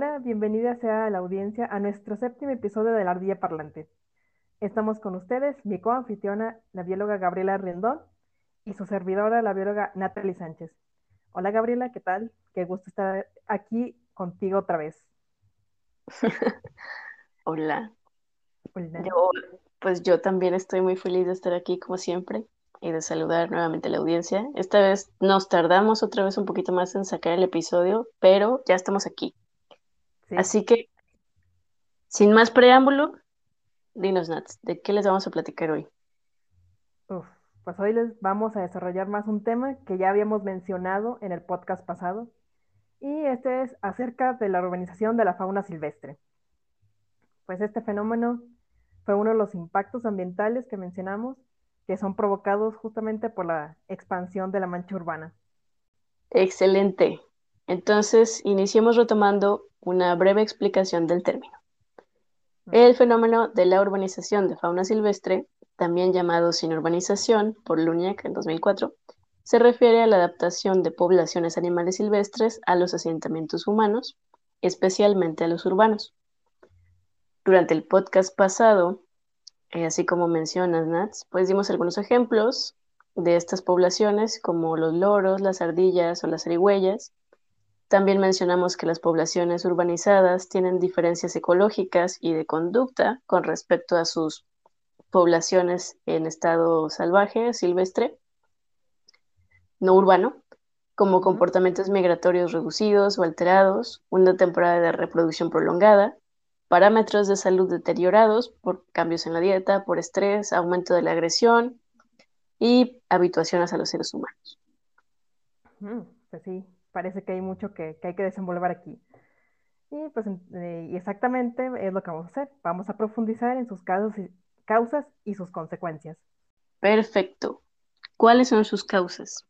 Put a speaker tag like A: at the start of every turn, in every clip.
A: Hola, bienvenida sea la audiencia a nuestro séptimo episodio de la Ardilla Parlante. Estamos con ustedes, mi coanfitriona, la bióloga Gabriela Rendón, y su servidora, la bióloga Natalie Sánchez. Hola Gabriela, ¿qué tal? Qué gusto estar aquí contigo otra vez.
B: Hola. Yo, pues yo también estoy muy feliz de estar aquí como siempre y de saludar nuevamente a la audiencia. Esta vez nos tardamos otra vez un poquito más en sacar el episodio, pero ya estamos aquí. Así que, sin más preámbulo, dinos Nats, ¿de qué les vamos a platicar hoy?
A: pues hoy les vamos a desarrollar más un tema que ya habíamos mencionado en el podcast pasado, y este es acerca de la urbanización de la fauna silvestre. Pues este fenómeno fue uno de los impactos ambientales que mencionamos que son provocados justamente por la expansión de la mancha urbana.
B: Excelente. Entonces, iniciemos retomando una breve explicación del término. El fenómeno de la urbanización de fauna silvestre, también llamado sin urbanización por Luniak en 2004, se refiere a la adaptación de poblaciones animales silvestres a los asentamientos humanos, especialmente a los urbanos. Durante el podcast pasado eh, así como mencionas, Nats, pues dimos algunos ejemplos de estas poblaciones como los loros, las ardillas o las arigüeyas. También mencionamos que las poblaciones urbanizadas tienen diferencias ecológicas y de conducta con respecto a sus poblaciones en estado salvaje, silvestre, no urbano, como comportamientos migratorios reducidos o alterados, una temporada de reproducción prolongada, parámetros de salud deteriorados por cambios en la dieta, por estrés, aumento de la agresión y habituaciones a los seres humanos.
A: pues sí, parece que hay mucho que, hay que desenvolver aquí. Y pues eh, exactamente es lo que vamos a hacer. Vamos a profundizar en sus causas y, causas y sus consecuencias.
B: Perfecto. ¿Cuáles son sus causas?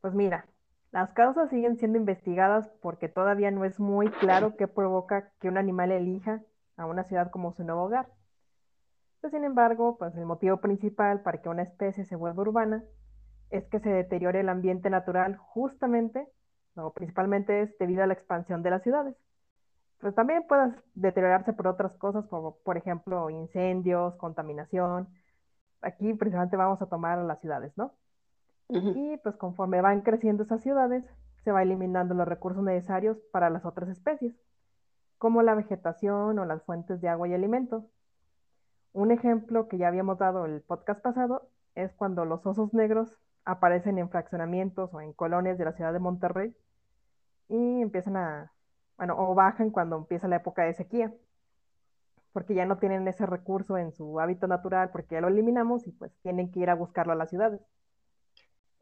A: Pues mira, las causas siguen siendo investigadas porque todavía no es muy claro qué provoca que un animal elija a una ciudad como su nuevo hogar. Pues, sin embargo, pues el motivo principal para que una especie se vuelva urbana es que se deteriore el ambiente natural justamente, o principalmente es debido a la expansión de las ciudades. Pues también puede deteriorarse por otras cosas, como por ejemplo incendios, contaminación. Aquí precisamente vamos a tomar las ciudades, ¿no? Y pues conforme van creciendo esas ciudades, se va eliminando los recursos necesarios para las otras especies, como la vegetación o las fuentes de agua y alimento. Un ejemplo que ya habíamos dado el podcast pasado es cuando los osos negros aparecen en fraccionamientos o en colonias de la ciudad de Monterrey y empiezan a, bueno, o bajan cuando empieza la época de sequía, porque ya no tienen ese recurso en su hábito natural, porque ya lo eliminamos y pues tienen que ir a buscarlo a las ciudades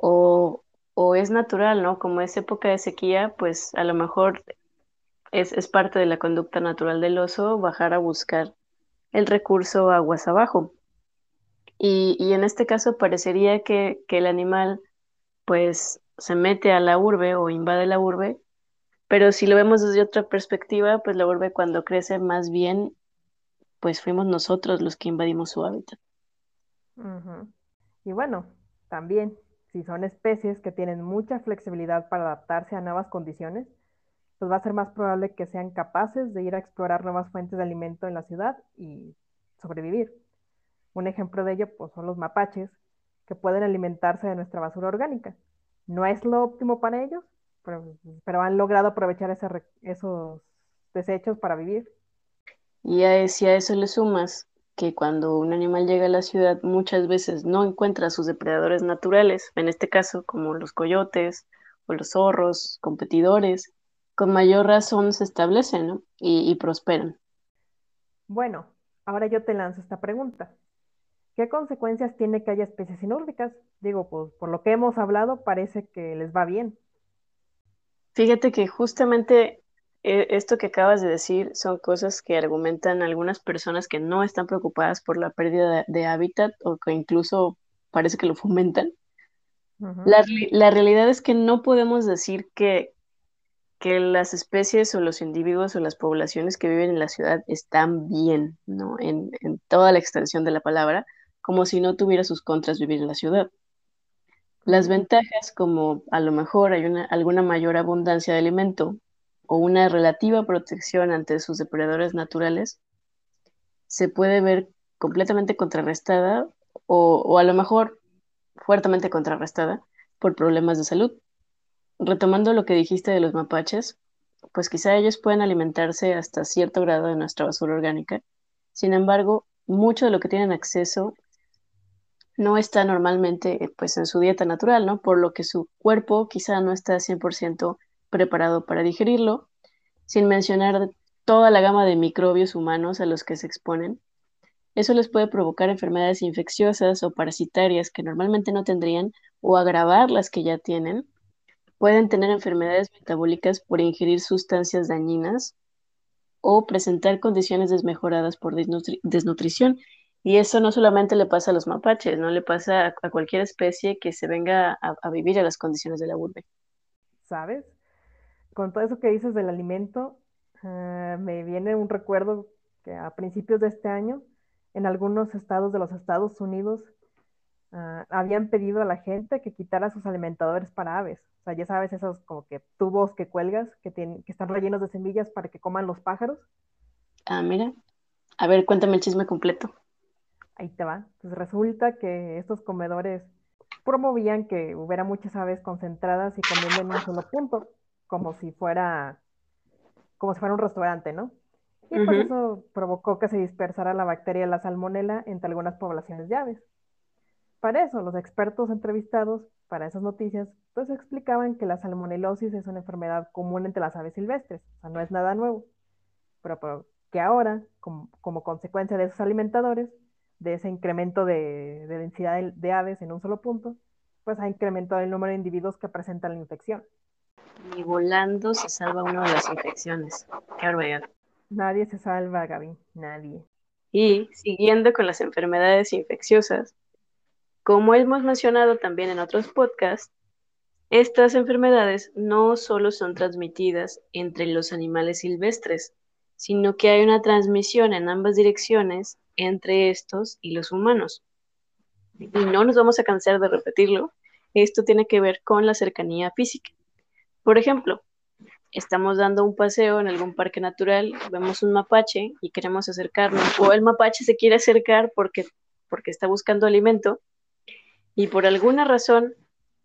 B: o, es natural, ¿no? Como es época de sequía, pues a lo mejor es, parte de la conducta natural del oso bajar a buscar el recurso aguas abajo. Y, en este caso parecería que, que, el animal pues se mete a la urbe o invade la urbe, pero si lo vemos desde otra perspectiva, pues la urbe cuando crece más bien, pues fuimos nosotros los que invadimos su hábitat.
A: Y bueno, también si son especies que tienen mucha flexibilidad para adaptarse a nuevas condiciones, pues va a ser más probable que sean capaces de ir a explorar nuevas fuentes de alimento en la ciudad y sobrevivir. Un ejemplo de ello pues, son los mapaches, que pueden alimentarse de nuestra basura orgánica. No es lo óptimo para ellos, pero, han logrado aprovechar esos desechos para vivir.
B: Y a, si a eso le sumas que cuando un animal llega a la ciudad muchas veces no encuentra a sus depredadores naturales, en este caso como los coyotes o los zorros, competidores, con mayor razón se establecen y, prosperan.
A: Bueno, ahora yo te lanzo esta pregunta. ¿Qué consecuencias tiene que haya especies sinúrbicas? Digo, pues por lo que hemos hablado parece que les va bien.
B: Fíjate que justamente e, esto que acabas de decir son cosas que argumentan algunas personas que no están preocupadas por la pérdida de, hábitat o que incluso parece que lo fomentan. la, realidad es que no podemos decir que, que las especies o los individuos o las poblaciones que viven en la ciudad están bien, ¿no? En, en toda la extensión de la palabra, como si no tuviera sus contras vivir en la ciudad. Las ventajas, como a lo mejor hay una, alguna mayor abundancia de alimento o una relativa protección ante sus depredadores naturales, se puede ver completamente contrarrestada o, a lo mejor fuertemente contrarrestada por problemas de salud. Retomando lo que dijiste de los mapaches, pues quizá ellos pueden alimentarse hasta cierto grado de nuestra basura orgánica. Sin embargo, mucho de lo que tienen acceso no está normalmente pues en su dieta natural, ¿no? Por lo que su cuerpo quizá no está 100% preparado para digerirlo, sin mencionar toda la gama de microbios humanos a los que se exponen. Eso les puede provocar enfermedades infecciosas o parasitarias que normalmente no tendrían o agravar las que ya tienen. Pueden tener enfermedades metabólicas por ingerir sustancias dañinas o presentar condiciones desmejoradas por desnutrición y eso no solamente le pasa a los mapaches, no le pasa a, cualquier especie que se venga a, vivir a las condiciones de la urbe.
A: ¿Sabes? Con todo eso que dices del alimento, ah, me viene un recuerdo que a principios de este año, en algunos estados de los Estados Unidos, ah, habían pedido a la gente que quitara sus alimentadores para aves. O sea, ya sabes, esos como que tubos que cuelgas, que, tienen, que están rellenos de semillas para que coman los pájaros.
B: Ah, mira. A ver, cuéntame el chisme completo.
A: Ahí te va. Pues resulta que estos comedores promovían que hubiera muchas aves concentradas y comiendo en un solo punto, como si fuera, como si fuera un restaurante, ¿no? Y por eso provocó que se dispersara la bacteria la salmonela entre algunas poblaciones de aves. Para eso, los expertos entrevistados para esas noticias, pues explicaban que la salmonelosis es una enfermedad común entre las aves silvestres, o sea, no es nada nuevo, pero, que ahora, como, como consecuencia de esos alimentadores, de ese incremento de, densidad de, aves en un solo punto, pues ha incrementado el número de individuos que presentan la infección.
B: Y volando se salva uno de las infecciones. Qué barbaridad.
A: Nadie se salva, Gaby, nadie.
B: Y siguiendo con las enfermedades infecciosas, como hemos mencionado también en otros podcasts, estas enfermedades no solo son transmitidas entre los animales silvestres, sino que hay una transmisión en ambas direcciones entre estos y los humanos. Y no nos vamos a cansar de repetirlo, esto tiene que ver con la cercanía física. Por ejemplo, estamos dando un paseo en algún parque natural, vemos un mapache y queremos acercarnos, o el mapache se quiere acercar porque, porque está buscando alimento, y por alguna razón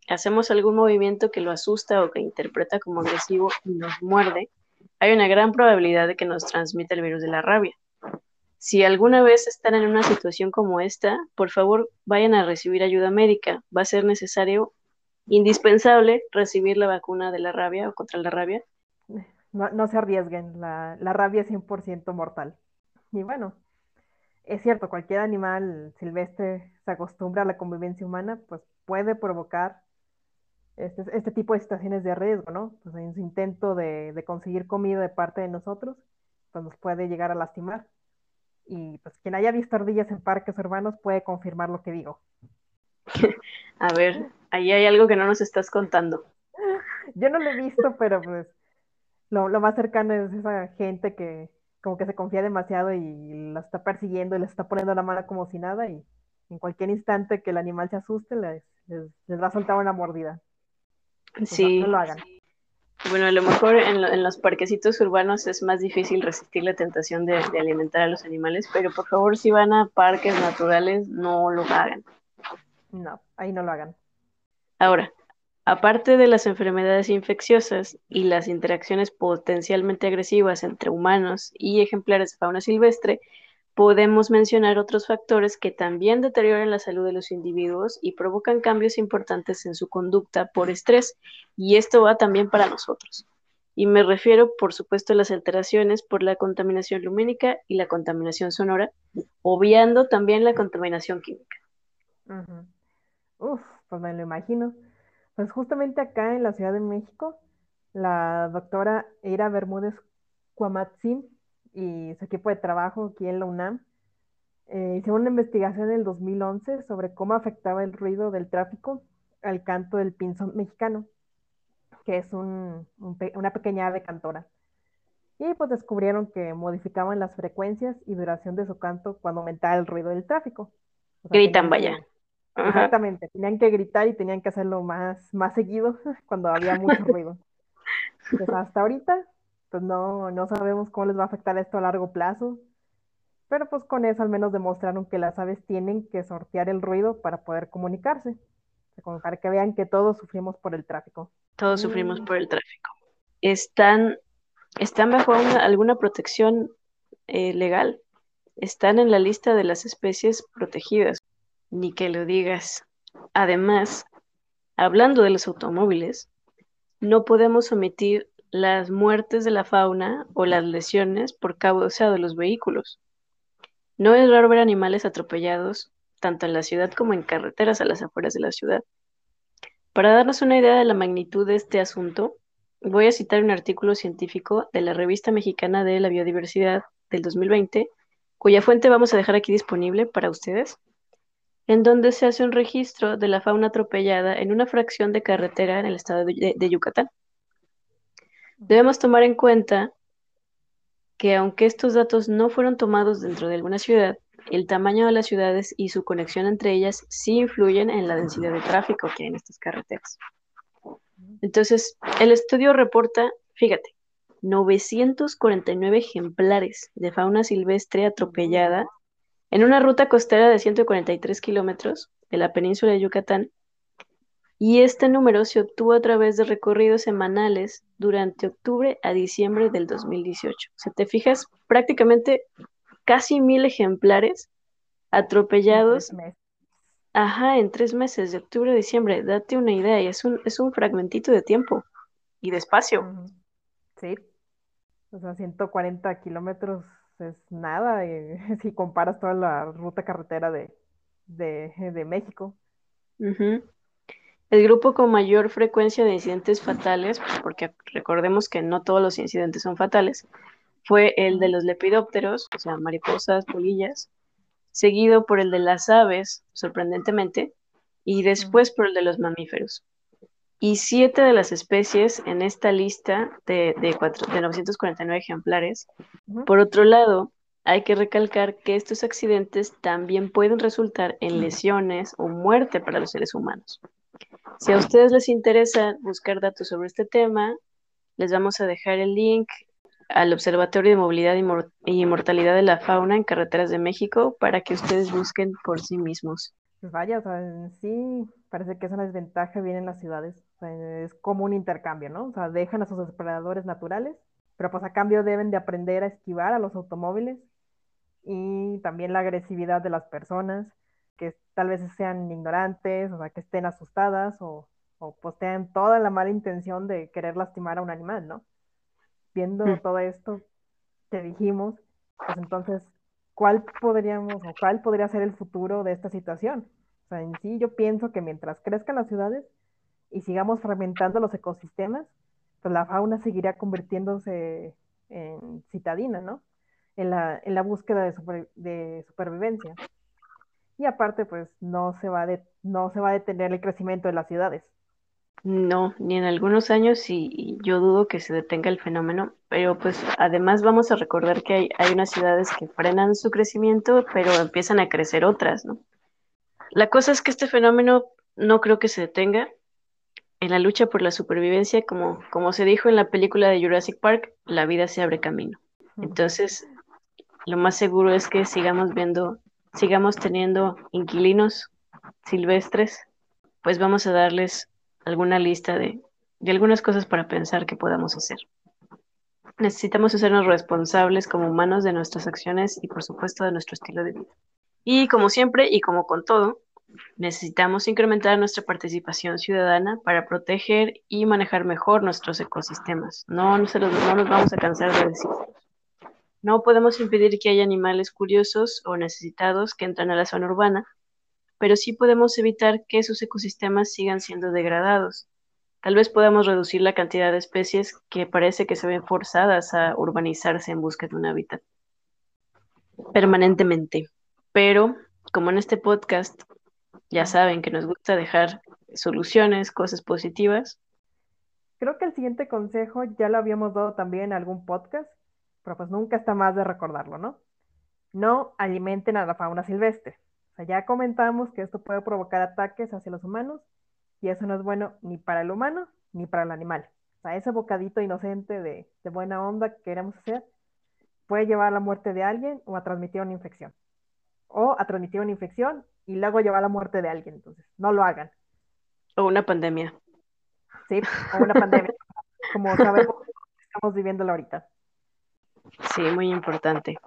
B: hacemos algún movimiento que lo asusta o que interpreta como agresivo y nos muerde, hay una gran probabilidad de que nos transmita el virus de la rabia. Si alguna vez están en una situación como esta, por favor vayan a recibir ayuda médica. Va a ser necesario, indispensable, recibir la vacuna de la rabia o contra la rabia.
A: No, se arriesguen, la, la rabia es 100% mortal. Y bueno, es cierto, cualquier animal silvestre se acostumbra a la convivencia humana, pues puede provocar este, este tipo de situaciones de riesgo, ¿no? Pues en su intento de, de conseguir comida de parte de nosotros, pues nos puede llegar a lastimar. Y pues quien haya visto ardillas en parques urbanos puede confirmar lo que digo.
B: A ver, ahí hay algo que no nos estás contando.
A: Yo no lo he visto, pero pues lo, más cercano es esa gente que como que se confía demasiado y la está persiguiendo y les está poniendo la mano como si nada y en cualquier instante que el animal se asuste les, les, va a soltar una mordida.
B: Pues, sí. No, lo hagan. Bueno, a lo mejor en, los parquecitos urbanos es más difícil resistir la tentación de, alimentar a los animales, pero por favor si van a parques naturales no lo hagan.
A: No, ahí no lo hagan.
B: Ahora, aparte de las enfermedades infecciosas y las interacciones potencialmente agresivas entre humanos y ejemplares de fauna silvestre, podemos mencionar otros factores que también deterioran la salud de los individuos y provocan cambios importantes en su conducta por estrés, y esto va también para nosotros. Y me refiero, por supuesto, a las alteraciones por la contaminación lumínica y la contaminación sonora, obviando también la contaminación química.
A: Uf, pues me lo imagino. Pues justamente acá en la Ciudad de México, la doctora Eira Bermúdez Cuamatzin y su equipo de trabajo aquí en la UNAM eh, hicieron una investigación en el 2011 sobre cómo afectaba el ruido del tráfico al canto del pinzón mexicano, que es una pequeña ave cantora. Y pues descubrieron que modificaban las frecuencias y duración de su canto cuando aumentaba el ruido del tráfico.
B: Gritan, vaya.
A: exactamente, tenían que gritar y tenían que hacerlo más, más seguido cuando había mucho ruido. Pues hasta ahorita pues no, no sabemos cómo les va a afectar esto a largo plazo. Pero pues con eso al menos demostraron que las aves tienen que sortear el ruido para poder comunicarse. Para que vean que todos sufrimos por el tráfico.
B: Todos sufrimos por el tráfico. Están, están bajo alguna protección eh, legal. Están en la lista de las especies protegidas. Ni que lo digas. Además, hablando de los automóviles, no podemos omitir las muertes de la fauna o las lesiones por causa de los vehículos. No es raro ver animales atropellados tanto en la ciudad como en carreteras a las afueras de la ciudad. Para darnos una idea de la magnitud de este asunto, voy a citar un artículo científico de la Revista Mexicana de la Biodiversidad del 2020, cuya fuente vamos a dejar aquí disponible para ustedes, en donde se hace un registro de la fauna atropellada en una fracción de carretera en el estado de, Yucatán. Debemos tomar en cuenta que aunque estos datos no fueron tomados dentro de alguna ciudad, el tamaño de las ciudades y su conexión entre ellas sí influyen en la densidad de tráfico que hay en estas carreteras. Entonces, el estudio reporta, fíjate, 949 ejemplares de fauna silvestre atropellada en una ruta costera de 143 kilómetros de la península de Yucatán, y este número se obtuvo a través de recorridos semanales durante octubre a diciembre del 2018. Si te fijas, prácticamente casi mil ejemplares atropellados. Ajá, en tres meses, de octubre a diciembre. Date una idea, y es un, es un fragmentito de tiempo y de espacio.
A: Sí. O sea, 140 kilómetros es nada eh, si comparas toda la ruta carretera de, de, México.
B: El grupo con mayor frecuencia de incidentes fatales, porque recordemos que no todos los incidentes son fatales, fue el de los lepidópteros, o sea, mariposas, polillas, seguido por el de las aves, sorprendentemente, y después por el de los mamíferos. Y siete de las especies en esta lista de, de, de 949 ejemplares. Por otro lado, hay que recalcar que estos accidentes también pueden resultar en lesiones o muerte para los seres humanos. Si a ustedes les interesa buscar datos sobre este tema, les vamos a dejar el link al Observatorio de Movilidad y Mortalidad de la Fauna en Carreteras de México para que ustedes busquen por sí mismos.
A: Vaya, o sea, sí, parece que esa desventaja viene en las ciudades. es como un intercambio, ¿no? O sea, dejan a sus depredadores naturales, pero pues a cambio deben de aprender a esquivar a los automóviles y también la agresividad de las personas, que tal vez sean ignorantes, o sea, que estén asustadas o, o pues tengan toda la mala intención de querer lastimar a un animal, ¿no? viendo mm. todo esto que dijimos, pues entonces, ¿cuál podríamos o cuál podría ser el futuro de esta situación? O sea, en sí yo pienso que mientras crezcan las ciudades y sigamos fragmentando los ecosistemas, pues la fauna seguirá convirtiéndose en citadina, ¿no? En la, en la búsqueda de, de supervivencia. Y aparte, pues no se, va de, no se va a detener el crecimiento de las ciudades.
B: No, ni en algunos años y, yo dudo que se detenga el fenómeno, pero pues además vamos a recordar que hay, hay unas ciudades que frenan su crecimiento, pero empiezan a crecer otras, ¿no? La cosa es que este fenómeno no creo que se detenga. En la lucha por la supervivencia, como, como se dijo en la película de Jurassic Park, la vida se abre camino. Entonces, lo más seguro es que sigamos viendo, sigamos teniendo inquilinos silvestres, pues vamos a darles alguna lista de, algunas cosas para pensar que podamos hacer. Necesitamos hacernos responsables como humanos de nuestras acciones y por supuesto de nuestro estilo de vida. Y como siempre y como con todo, necesitamos incrementar nuestra participación ciudadana para proteger y manejar mejor nuestros ecosistemas. No, no, se los, no nos vamos a cansar de decirlo. No podemos impedir que haya animales curiosos o necesitados que entran a la zona urbana, pero sí podemos evitar que sus ecosistemas sigan siendo degradados. Tal vez podamos reducir la cantidad de especies que parece que se ven forzadas a urbanizarse en busca de un hábitat permanentemente. Pero, como en este podcast, ya saben que nos gusta dejar soluciones, cosas positivas.
A: Creo que el siguiente consejo ya lo habíamos dado también en algún podcast, pero pues nunca está más de recordarlo, ¿no? No alimenten a la fauna silvestre ya comentamos que esto puede provocar ataques hacia los humanos y eso no es bueno ni para el humano ni para el animal. O sea, ese bocadito inocente de, de buena onda que queremos hacer puede llevar a la muerte de alguien o a transmitir una infección. O a transmitir una infección y luego llevar a la muerte de alguien. Entonces, no lo hagan.
B: O una pandemia.
A: Sí, o una pandemia, como sabemos estamos viviéndola ahorita.
B: Sí, muy importante.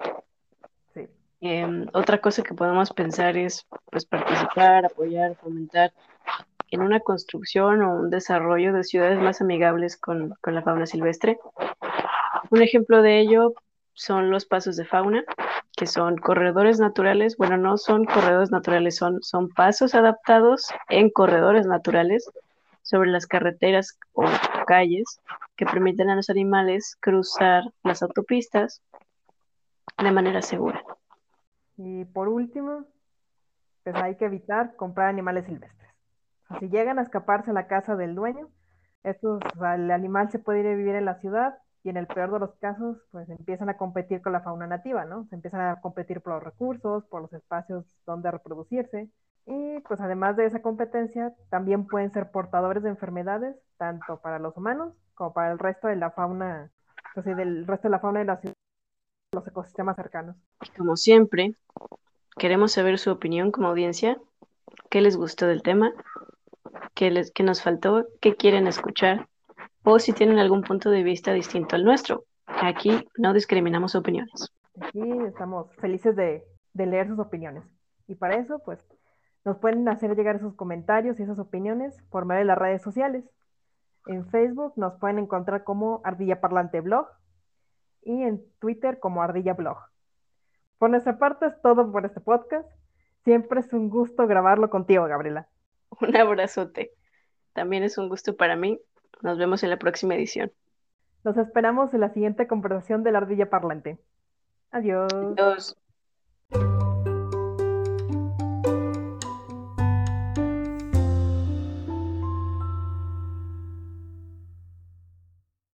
A: Sí.
B: Em, otra cosa que podemos pensar es pues participar, apoyar, fomentar en una construcción o un desarrollo de ciudades más amigables con, con la fauna silvestre. Un ejemplo de ello son los pasos de fauna, que son corredores naturales. Bueno, no son corredores naturales, son, son pasos adaptados en corredores naturales sobre las carreteras o calles que permiten a los animales cruzar las autopistas de manera segura.
A: Y por último, pues hay que evitar comprar animales silvestres. si llegan a escaparse a la casa del dueño, estos, el animal se puede ir a vivir en la ciudad y en el peor de los casos, pues empiezan a competir con la fauna nativa, ¿no? Se empiezan a competir por los recursos, por los espacios donde reproducirse. Y pues además de esa competencia, también pueden ser portadores de enfermedades, tanto para los humanos como para el resto de la fauna, pues del resto de la fauna de la ciudad, los ecosistemas cercanos.
B: Como siempre, queremos saber su opinión como audiencia, qué les gustó del tema, qué, les, qué nos faltó, qué quieren escuchar o si tienen algún punto de vista distinto al nuestro. Aquí no discriminamos opiniones.
A: Aquí estamos felices de, de leer sus opiniones. Y para eso, pues, nos pueden hacer llegar esos comentarios y esas opiniones por medio de las redes sociales. En Facebook nos pueden encontrar como Ardilla Parlante Blog y en Twitter como Ardilla Blog. Por nuestra parte es todo por este podcast. Siempre es un gusto grabarlo contigo, Gabriela.
B: Un abrazote. También es un gusto para mí nos vemos en la próxima edición.
A: Los esperamos en la siguiente conversación de la ardilla parlante. Adiós.
B: Adiós.